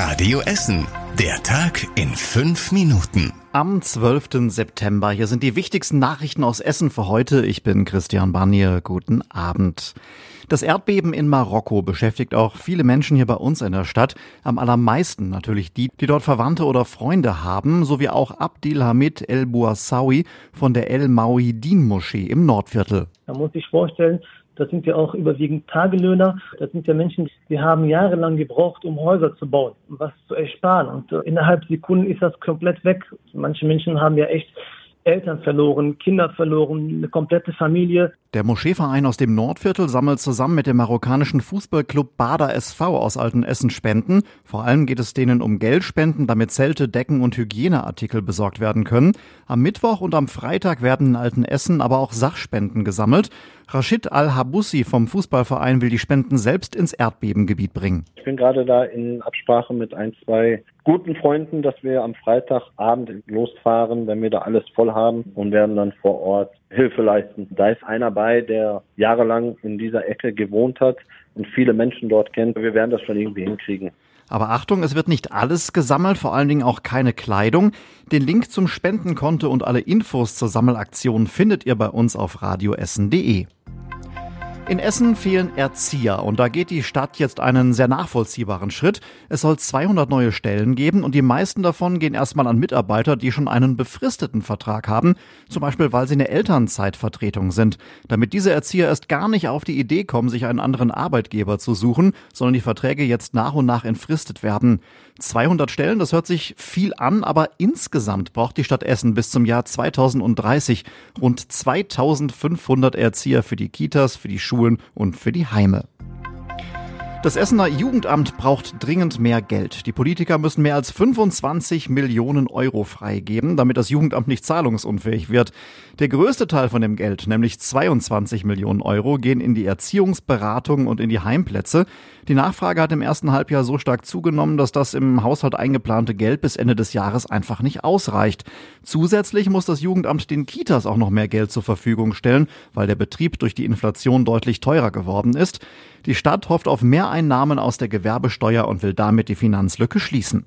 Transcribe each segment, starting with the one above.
Radio Essen. Der Tag in fünf Minuten. Am 12. September. Hier sind die wichtigsten Nachrichten aus Essen für heute. Ich bin Christian Barnier. Guten Abend. Das Erdbeben in Marokko beschäftigt auch viele Menschen hier bei uns in der Stadt. Am allermeisten natürlich die, die dort Verwandte oder Freunde haben, sowie auch Abdil Hamid El Bouassawi von der El Mauidin Moschee im Nordviertel. Man muss sich vorstellen, das sind ja auch überwiegend Tagelöhner. Das sind ja Menschen, die haben jahrelang gebraucht, um Häuser zu bauen, um was zu ersparen. Und äh, innerhalb Sekunden ist das komplett weg. Manche Menschen haben ja echt Eltern verloren, Kinder verloren, eine komplette Familie. Der Moscheeverein aus dem Nordviertel sammelt zusammen mit dem marokkanischen Fußballclub Bader SV aus Altenessen Spenden. Vor allem geht es denen um Geldspenden, damit Zelte, Decken und Hygieneartikel besorgt werden können. Am Mittwoch und am Freitag werden in Altenessen aber auch Sachspenden gesammelt. Rashid Al-Habussi vom Fußballverein will die Spenden selbst ins Erdbebengebiet bringen. Ich bin gerade da in Absprache mit ein, zwei guten Freunden, dass wir am Freitagabend losfahren, wenn wir da alles voll haben und werden dann vor Ort Hilfe leisten. Da ist einer bei, der jahrelang in dieser Ecke gewohnt hat und viele Menschen dort kennt. Wir werden das schon irgendwie hinkriegen. Aber Achtung, es wird nicht alles gesammelt, vor allen Dingen auch keine Kleidung. Den Link zum Spendenkonto und alle Infos zur Sammelaktion findet ihr bei uns auf radioessen.de. In Essen fehlen Erzieher und da geht die Stadt jetzt einen sehr nachvollziehbaren Schritt. Es soll 200 neue Stellen geben und die meisten davon gehen erstmal an Mitarbeiter, die schon einen befristeten Vertrag haben, zum Beispiel weil sie eine Elternzeitvertretung sind. Damit diese Erzieher erst gar nicht auf die Idee kommen, sich einen anderen Arbeitgeber zu suchen, sollen die Verträge jetzt nach und nach entfristet werden. 200 Stellen, das hört sich viel an, aber insgesamt braucht die Stadt Essen bis zum Jahr 2030 rund 2500 Erzieher für die Kitas, für die Schulen und für die Heime. Das Essener Jugendamt braucht dringend mehr Geld. Die Politiker müssen mehr als 25 Millionen Euro freigeben, damit das Jugendamt nicht zahlungsunfähig wird. Der größte Teil von dem Geld, nämlich 22 Millionen Euro, gehen in die Erziehungsberatung und in die Heimplätze. Die Nachfrage hat im ersten Halbjahr so stark zugenommen, dass das im Haushalt eingeplante Geld bis Ende des Jahres einfach nicht ausreicht. Zusätzlich muss das Jugendamt den Kitas auch noch mehr Geld zur Verfügung stellen, weil der Betrieb durch die Inflation deutlich teurer geworden ist. Die Stadt hofft auf Mehreinnahmen aus der Gewerbesteuer und will damit die Finanzlücke schließen.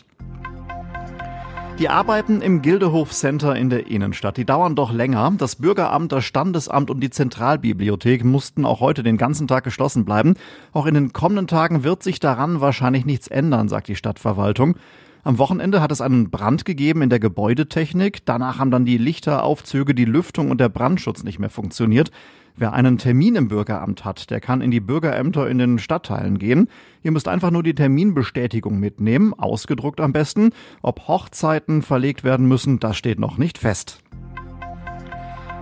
Die Arbeiten im Gildehof Center in der Innenstadt, die dauern doch länger. Das Bürgeramt, das Standesamt und die Zentralbibliothek mussten auch heute den ganzen Tag geschlossen bleiben. Auch in den kommenden Tagen wird sich daran wahrscheinlich nichts ändern, sagt die Stadtverwaltung. Am Wochenende hat es einen Brand gegeben in der Gebäudetechnik. Danach haben dann die Lichteraufzüge, die Lüftung und der Brandschutz nicht mehr funktioniert. Wer einen Termin im Bürgeramt hat, der kann in die Bürgerämter in den Stadtteilen gehen. Ihr müsst einfach nur die Terminbestätigung mitnehmen, ausgedruckt am besten. Ob Hochzeiten verlegt werden müssen, das steht noch nicht fest.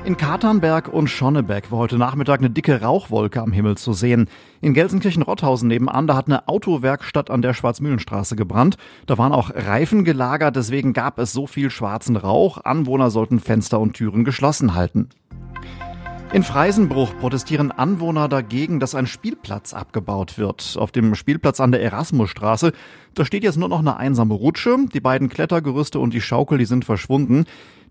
In Katernberg und Schonnebeck war heute Nachmittag eine dicke Rauchwolke am Himmel zu sehen. In Gelsenkirchen-Rotthausen nebenan, da hat eine Autowerkstatt an der Schwarzmühlenstraße gebrannt. Da waren auch Reifen gelagert, deswegen gab es so viel schwarzen Rauch. Anwohner sollten Fenster und Türen geschlossen halten. In Freisenbruch protestieren Anwohner dagegen, dass ein Spielplatz abgebaut wird. Auf dem Spielplatz an der Erasmusstraße, da steht jetzt nur noch eine einsame Rutsche. Die beiden Klettergerüste und die Schaukel, die sind verschwunden.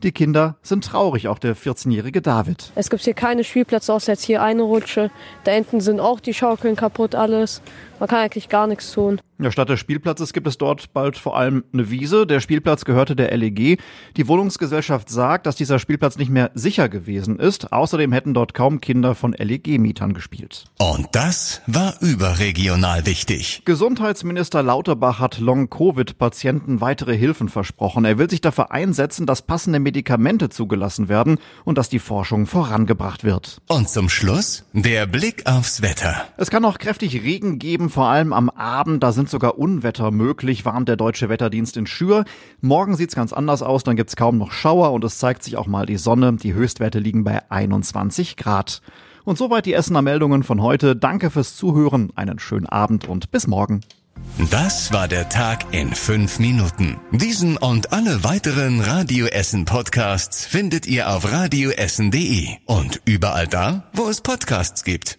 Die Kinder sind traurig, auch der 14-jährige David. Es gibt hier keine Spielplätze, außer jetzt hier eine Rutsche. Da hinten sind auch die Schaukeln kaputt, alles. Man kann eigentlich gar nichts tun. Ja, statt des Spielplatzes gibt es dort bald vor allem eine Wiese. Der Spielplatz gehörte der LEG. Die Wohnungsgesellschaft sagt, dass dieser Spielplatz nicht mehr sicher gewesen ist. Außerdem hätten dort kaum Kinder von LEG-Mietern gespielt. Und das war überregional wichtig. Gesundheitsminister Lauterbach hat Long-Covid-Patienten weitere Hilfen versprochen. Er will sich dafür einsetzen, dass passende Medikamente zugelassen werden und dass die Forschung vorangebracht wird. Und zum Schluss der Blick aufs Wetter. Es kann auch kräftig Regen geben, vor allem am Abend. Da sind sind sogar Unwetter möglich, warnt der deutsche Wetterdienst in Schür. Morgen sieht's ganz anders aus, dann gibt's kaum noch Schauer und es zeigt sich auch mal die Sonne. Die Höchstwerte liegen bei 21 Grad. Und soweit die Essener Meldungen von heute. Danke fürs Zuhören, einen schönen Abend und bis morgen. Das war der Tag in fünf Minuten. Diesen und alle weiteren Radio Essen Podcasts findet ihr auf radioessen.de und überall da, wo es Podcasts gibt.